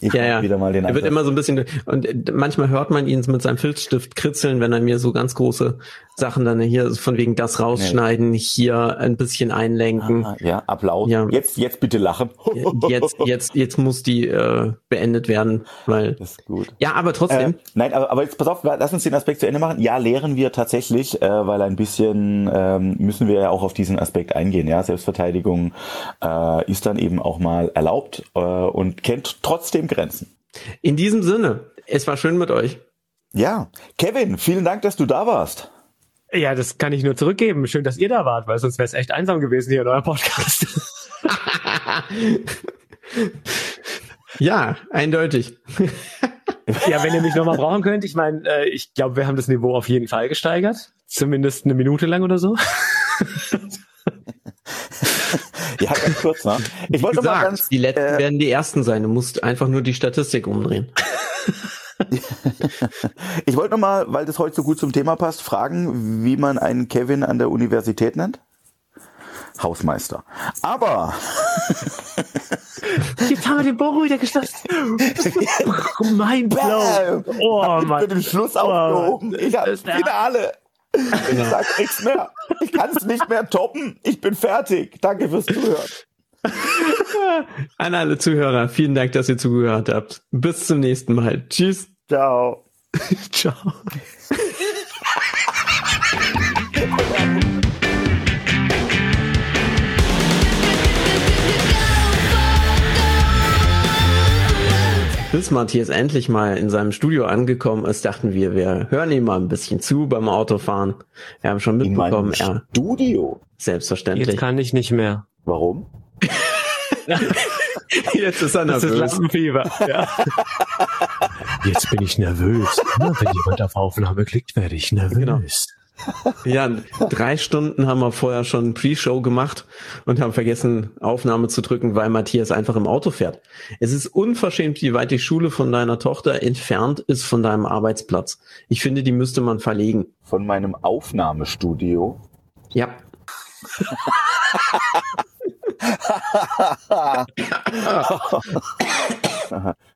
ich ja, ja. wieder mal den Er wird immer so ein bisschen, und manchmal hört man ihn mit seinem Filzstift kritzeln, wenn er mir so ganz große Sachen dann hier von wegen das rausschneiden, nee. hier ein bisschen einlenken. Ah, ja, Applaus. Ja. Jetzt, jetzt bitte lachen. Jetzt, jetzt, jetzt muss die äh, beendet werden, weil. Das ist gut. Ja, aber trotzdem. Äh, nein, aber, aber jetzt pass auf, lass uns den Aspekt zu Ende machen. Ja, lehren wir tatsächlich, äh, weil ein bisschen ähm, müssen wir ja auch auf diesen Aspekt eingehen. Ja, Selbstverteidigung äh, ist dann eben auch mal erlaubt äh, und kennt trotzdem Grenzen. In diesem Sinne, es war schön mit euch. Ja, Kevin, vielen Dank, dass du da warst. Ja, das kann ich nur zurückgeben. Schön, dass ihr da wart, weil sonst wäre es echt einsam gewesen hier in eurem Podcast. ja, eindeutig. ja, wenn ihr mich nochmal brauchen könnt, ich meine, äh, ich glaube, wir haben das Niveau auf jeden Fall gesteigert. Zumindest eine Minute lang oder so. ja, ganz kurz, ne? Ich wollte mal ganz, die letzten äh, werden die ersten sein. Du musst einfach nur die Statistik umdrehen. ich wollte nochmal, weil das heute so gut zum Thema passt, fragen, wie man einen Kevin an der Universität nennt. Hausmeister. Aber Jetzt haben wir den Bogen wieder geschlossen. mein Blau. Oh, Mann. Für den Schluss oh, aufgehoben. Ich habe Finale. Genau. Ich sag nichts mehr. Ich kann es nicht mehr toppen. Ich bin fertig. Danke fürs Zuhören. An alle Zuhörer, vielen Dank, dass ihr zugehört habt. Bis zum nächsten Mal. Tschüss. Ciao. Ciao. Bis Matthias endlich mal in seinem Studio angekommen ist, dachten wir, wir hören ihm mal ein bisschen zu beim Autofahren. Wir haben schon mitbekommen, er. Studio? Selbstverständlich. Jetzt kann ich nicht mehr. Warum? Jetzt ist er nervös. Das ist Lampenfieber. Ja. Jetzt bin ich nervös. Wenn jemand auf Aufnahme klickt, werde ich nervös. Genau. Ja, drei Stunden haben wir vorher schon Pre-Show gemacht und haben vergessen, Aufnahme zu drücken, weil Matthias einfach im Auto fährt. Es ist unverschämt, wie weit die Schule von deiner Tochter entfernt ist von deinem Arbeitsplatz. Ich finde, die müsste man verlegen. Von meinem Aufnahmestudio. Ja.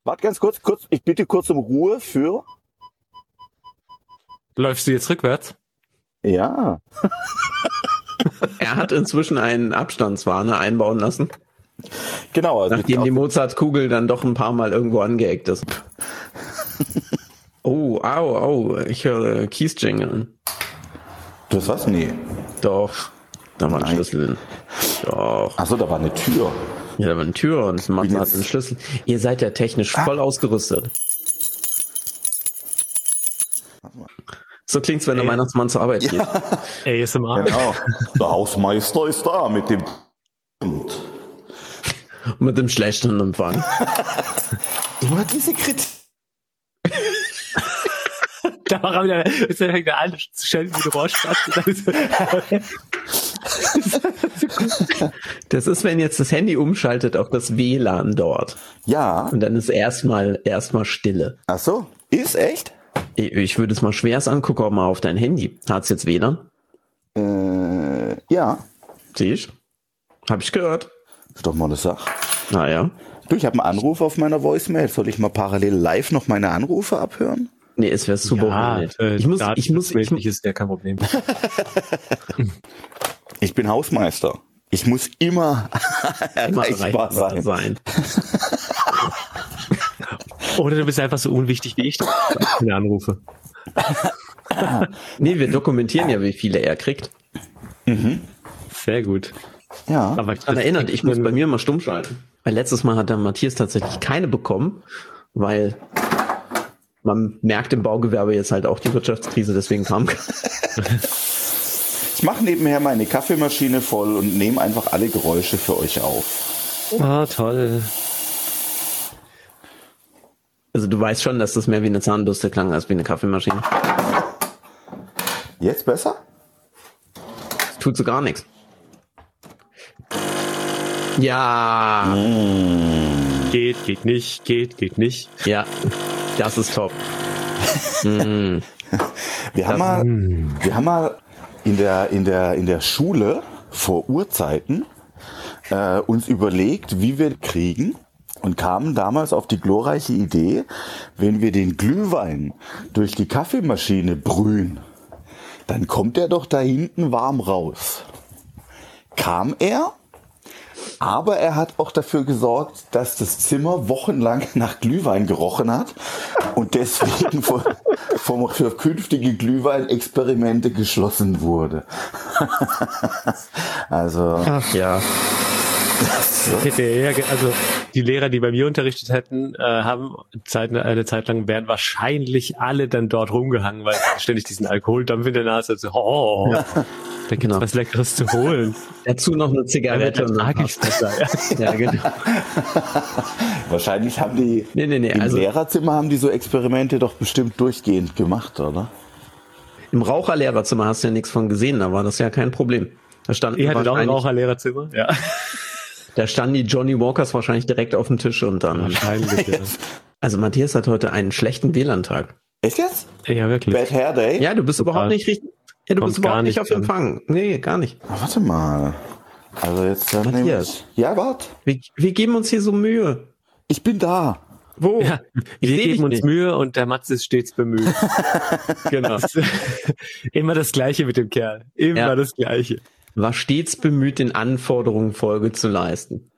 Warte ganz kurz, kurz, ich bitte kurz um Ruhe für. Läufst du jetzt rückwärts? Ja. Er hat inzwischen einen Abstandswarner einbauen lassen, Genau. Also nachdem die Mozartkugel dann doch ein paar Mal irgendwo angeeckt ist. Oh, au, au, ich höre Keys jingeln. du hast was? Nee. Doch, da war ein Nein. Schlüssel drin. Doch. Achso, da war eine Tür. Ja, da war eine Tür und Matze Bin hat einen Schlüssel. Ihr seid ja technisch voll ausgerüstet. So klingt's, wenn der Ey. Weihnachtsmann zur Arbeit geht. ASMR. Genau. Der Hausmeister ist da mit dem. Und Mit dem schlechten Empfang. immer diese Kritik. Da war er wieder, jetzt fängt er an zu schelten wie du Rohrspatz. Das ist, wenn jetzt das Handy umschaltet auf das WLAN dort. Ja. Und dann ist erstmal erstmal Stille. Ach so. Ist echt? Ich- Ich würde es mal schwerst angucken, ob mal auf dein Handy. Hat's jetzt WLAN? Äh, ja. Sieh ich. Hab ich gehört. Ist doch mal eine Sache. Naja. Du, ich habe einen Anruf auf meiner Voicemail. Soll ich mal parallel live noch meine Anrufe abhören? Nee, es wäre super Ja, nett. äh, Ich muss, ich muss, ich, Datenschutzmäßig ist ja kein Problem. Ich bin Hausmeister. Ich muss immer, immer erreichbar erreichbar sein. sein. Oder du bist einfach so unwichtig wie ich, dass ich keine Anrufe. Nee, wir dokumentieren ja, wie viele er kriegt. Sehr gut. Ja. Aber Daran erinnert, ich muss bei mir mal stumm schalten. Weil letztes Mal hat der Matthias tatsächlich keine bekommen, weil man merkt im Baugewerbe jetzt halt auch die Wirtschaftskrise, deswegen kam Ich mache nebenher meine Kaffeemaschine voll und nehme einfach alle Geräusche für euch auf. Ah, toll. Also du weißt schon, dass das mehr wie eine Zahnbürste klang als wie eine Kaffeemaschine. Jetzt besser? Das tut so gar nichts. Ja, Geht, geht nicht, geht, geht nicht. ja, das ist top. Mm. Wir haben mal, wir haben mal in der, in der, in der Schule vor Urzeiten äh, uns überlegt, wie wir kriegen und kamen damals auf die glorreiche Idee, wenn wir den Glühwein durch die Kaffeemaschine brühen, dann kommt er doch da hinten warm raus. Kam er, aber er hat auch dafür gesorgt, dass das Zimmer wochenlang nach Glühwein gerochen hat und deswegen von, vom, für künftige Glühweinexperimente geschlossen wurde. also, Ach ja. Hätte er, also die Lehrer, die bei mir unterrichtet hätten, äh, haben Zeit, eine Zeit lang wären wahrscheinlich alle dann dort rumgehangen, weil ständig diesen Alkoholdampf in der Nase. So, oh, da gibt's genau. was Leckeres zu holen. Dazu noch eine Zigarette. und Ertrag dann ich's besser, ja. Ja, genau. wahrscheinlich haben die Nee, nee, nee, im also- Lehrerzimmer haben die so Experimente doch bestimmt durchgehend gemacht, oder? Im Raucherlehrerzimmer hast du ja nichts von gesehen, da war das ja kein Problem. Da standen, Ihr hattet auch ein Raucherlehrerzimmer? Ja. Da standen die Johnny Walkers wahrscheinlich direkt auf dem Tisch und dann. Wahrscheinlich, ja. Also Matthias hat heute einen schlechten WLAN-Tag. Echt jetzt? Ja, wirklich. Bad Hair Day? Ja, du bist Total. überhaupt nicht richtig. Ja, du Kommt bist überhaupt gar nicht auf an. Empfang. Nee, gar nicht. Ah, warte mal. Also jetzt dann Matthias. ich. Ja, warte. Wir, wir geben uns hier so Mühe. Ich bin da. Wo? Ja, Ich wir geben uns nicht. Mühe und der Matze ist stets bemüht. genau. Immer das Gleiche mit dem Kerl. Immer Ja. das Gleiche. War stets bemüht, den Anforderungen Folge zu leisten.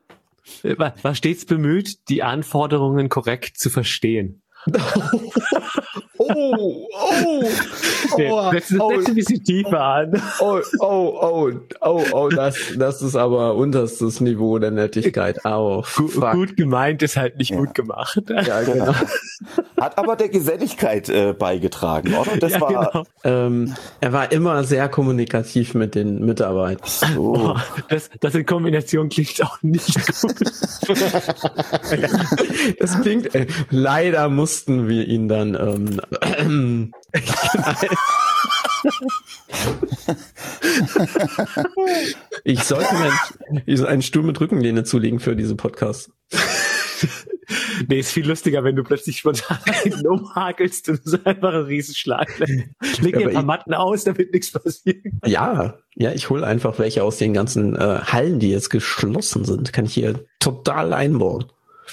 War, war stets bemüht, die Anforderungen korrekt zu verstehen. Oh, oh, Nee, setz, setz ein bisschen tiefer an. oh, oh, oh, oh, oh, das, das ist aber unterstes Niveau der Nettigkeit. Au, Gu- fuck. Gut gemeint ist halt nicht gut gemacht. Ja, genau. Hat aber der Geselligkeit äh, beigetragen, oder? Das Ja, war genau. Ähm, er war immer sehr kommunikativ mit den Mitarbeitern. so. Oh, das, das in Kombination klingt auch nicht gut. Das klingt, äh, leider mussten wir ihn dann ähm, Ich sollte mir einen Stuhl mit Rückenlehne zulegen für diese Podcasts. Nee, ist viel lustiger, wenn du plötzlich spontan umhakelst und so einfach einen Riesenschlag lässt. Leg dir ein paar ich- Matten aus, damit nichts passiert. Ja, ja, ich hole einfach welche aus den ganzen äh, Hallen, die jetzt geschlossen sind. Kann ich hier total einbauen.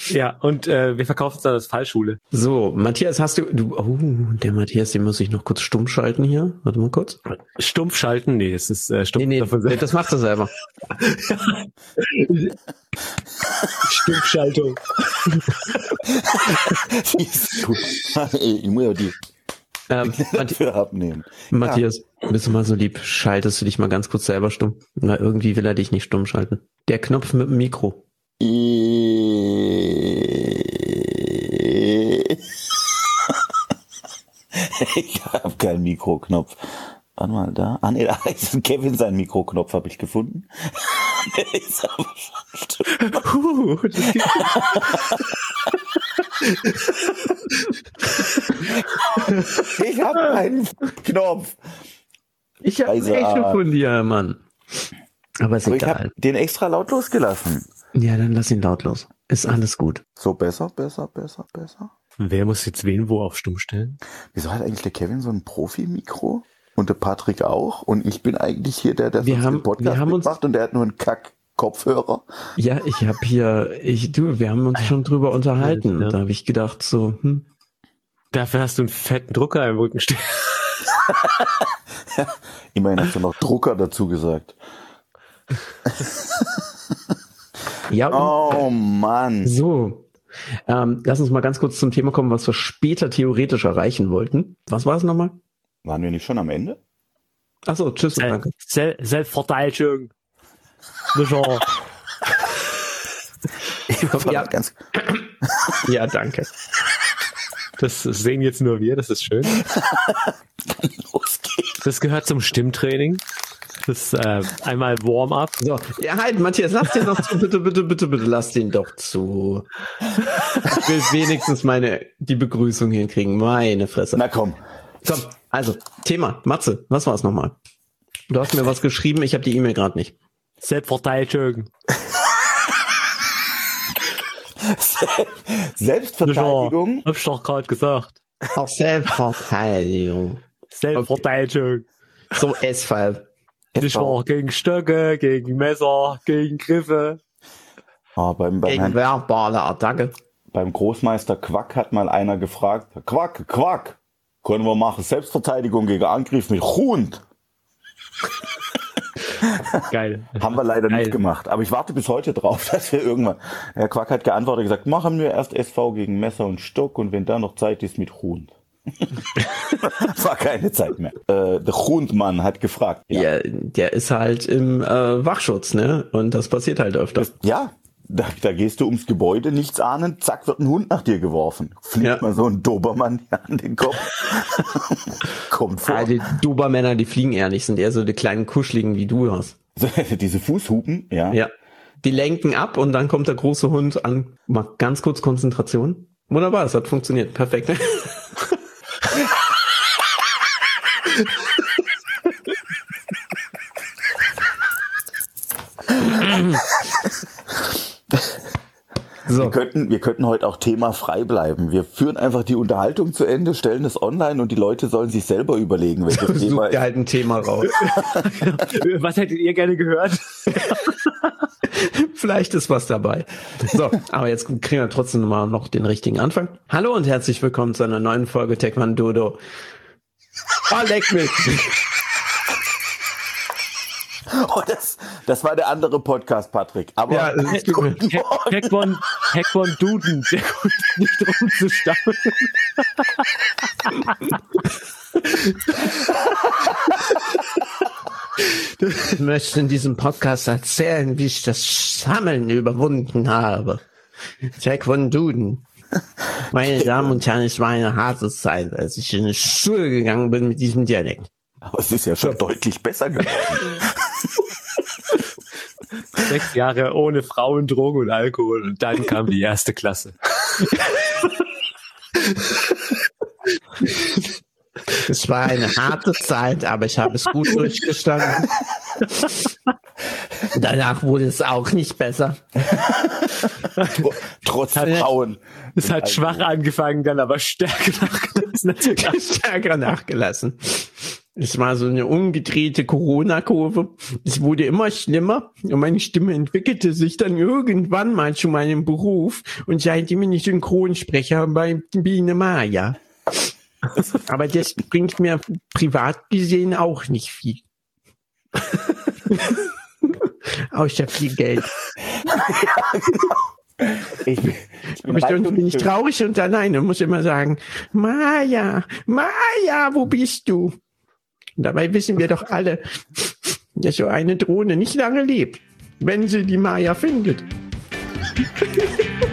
Ja, und äh, wir verkaufen es dann als Fallschule. So, Matthias, hast du, du, oh, der Matthias, den muss ich noch kurz stumm schalten hier. Warte mal kurz. Stumpf schalten? Nee, es ist äh, stumpf Nee, nee, das macht er selber. Stumpfschaltung. Du. Ich muss ja die Ähm, Matt dafür abnehmen. Matthias, bist du mal so lieb, schaltest du dich mal ganz kurz selber stumm? Na, irgendwie will er dich nicht stumm schalten. Der Knopf mit dem Mikro. Ich habe keinen Mikroknopf. Warte mal, da. Ah, nee, da ist Kevin sein Mikroknopf, habe ich gefunden. Der ist aber schon Puh, das geht- Ich habe keinen Knopf. Ich habe echt ah. von dir, Mann. Aber ist Aber ich egal. habe den extra laut losgelassen. Ja, dann lass ihn lautlos. Ist alles gut. So besser, besser, besser, besser. Wer muss jetzt wen wo auf stumm stellen? Wieso hat eigentlich der Kevin so ein Profi-Mikro? Und der Patrick auch? Und ich bin eigentlich hier der, der Wir haben- den Podcast wir haben uns- mitmacht und der hat nur einen Kack-Kopfhörer. Ja, ich habe hier, ich, du, wir haben uns schon drüber unterhalten. Ja. Da habe ich gedacht so, hm, Dafür hast du einen fetten Drucker im Rücken stehen. Immerhin hast du noch Drucker dazu gesagt. ja, Oh Mann. so. Ähm, lass uns mal ganz kurz zum Thema kommen, was wir später theoretisch erreichen wollten. Was war es nochmal? Waren wir nicht schon am Ende? Achso, tschüss, Sel danke. Sel Selbstverteidigung. Ja. ganz, Ja, danke. Das sehen jetzt nur wir, das ist schön. los geht's. Das gehört zum Stimmtraining. Das äh, einmal Warm-up. So, ja, halt, Matthias, lass den doch zu, bitte, bitte, bitte, bitte, lass den doch zu. Ich will wenigstens meine, die Begrüßung hinkriegen. Meine Fresse. Na komm. Komm, also, Thema, Matze, was war es nochmal? Du hast mir was geschrieben, ich habe die E-Mail gerade nicht. Selbstverteidigung. Selbstverteidigung. Hab ich doch gerade gesagt. Auch Selbstverteidigung. Selbstverteidigung. So S-Fall. Ich war gegen Stöcke, gegen Messer, gegen Griffe. Ah, beim, beim, Gegen Herrn, verbale Attacke. beim Großmeister Quack hat mal einer gefragt, Quack, Quack, können wir machen Selbstverteidigung gegen Angriff mit Hund? Geil. Haben wir leider Geil. nicht gemacht. Aber ich warte bis heute drauf, dass wir irgendwann. Herr Quack hat geantwortet und gesagt, machen wir erst SV gegen Messer und Stock und wenn da noch Zeit ist mit Hund. War keine Zeit mehr. Äh, der Hundmann hat gefragt. Ja. der ist halt im äh, Wachschutz, ne? Und das passiert halt öfter. Ja, da, da gehst du ums Gebäude, nichts ahnend, zack, wird ein Hund nach dir geworfen. Fliegt Ja. mal so ein Dobermann an den Kopf. Kommt vor. Ah, die Dobermänner, die fliegen eher nicht, sind eher so die kleinen Kuscheligen, wie du hast. Diese Fußhupen, ja. Ja. Die lenken ab und dann kommt der große Hund an. Mal ganz kurz Konzentration. Wunderbar, es hat funktioniert. Perfekt. So, Wir könnten, wir könnten heute auch Thema frei bleiben. Wir führen einfach die Unterhaltung zu Ende, stellen es online und die Leute sollen sich selber überlegen, welches Thema such dir ist. halt ein Thema raus. Was hättet ihr gerne gehört? Vielleicht ist was dabei. So, aber jetzt kriegen wir trotzdem mal noch den richtigen Anfang. Hallo und herzlich willkommen zu einer neuen Folge Taekwondo. Oh, leck mich. Oh, das, das war der andere Podcast, Patrick. Aber Ja, Guten Morgen. Heckbon Duden, der kommt nicht rumzustammeln. Ich möchte in diesem Podcast erzählen, wie ich das Sammeln überwunden habe. Taekwondo. Meine Damen und Herren, es war eine harte Zeit, als ich in die Schule gegangen bin mit diesem Dialekt. Aber es ist ja schon deutlich besser geworden. Sechs Jahre ohne Frauen, Drogen und Alkohol und dann kam die erste Klasse. Es war eine harte Zeit, aber ich habe es gut durchgestanden. Danach wurde es auch nicht besser. Tr- Trotz Vertrauen. Es hat schwach angefangen, dann aber stärker nachgelassen. Stärker nachgelassen. Es war so eine umgedrehte Corona-Kurve. Es wurde immer schlimmer und meine Stimme entwickelte sich dann irgendwann mal zu meinem Beruf und seitdem bin ich Synchronsprecher bei Biene Maya. Aber das bringt mir privat gesehen auch nicht viel. Außer viel Geld. Ich, bin- ich bin und bin ich traurig und alleine und muss immer sagen, Maja, Maja, wo bist du? Und dabei wissen wir doch alle, dass so eine Drohne nicht lange lebt, wenn sie die Maja findet.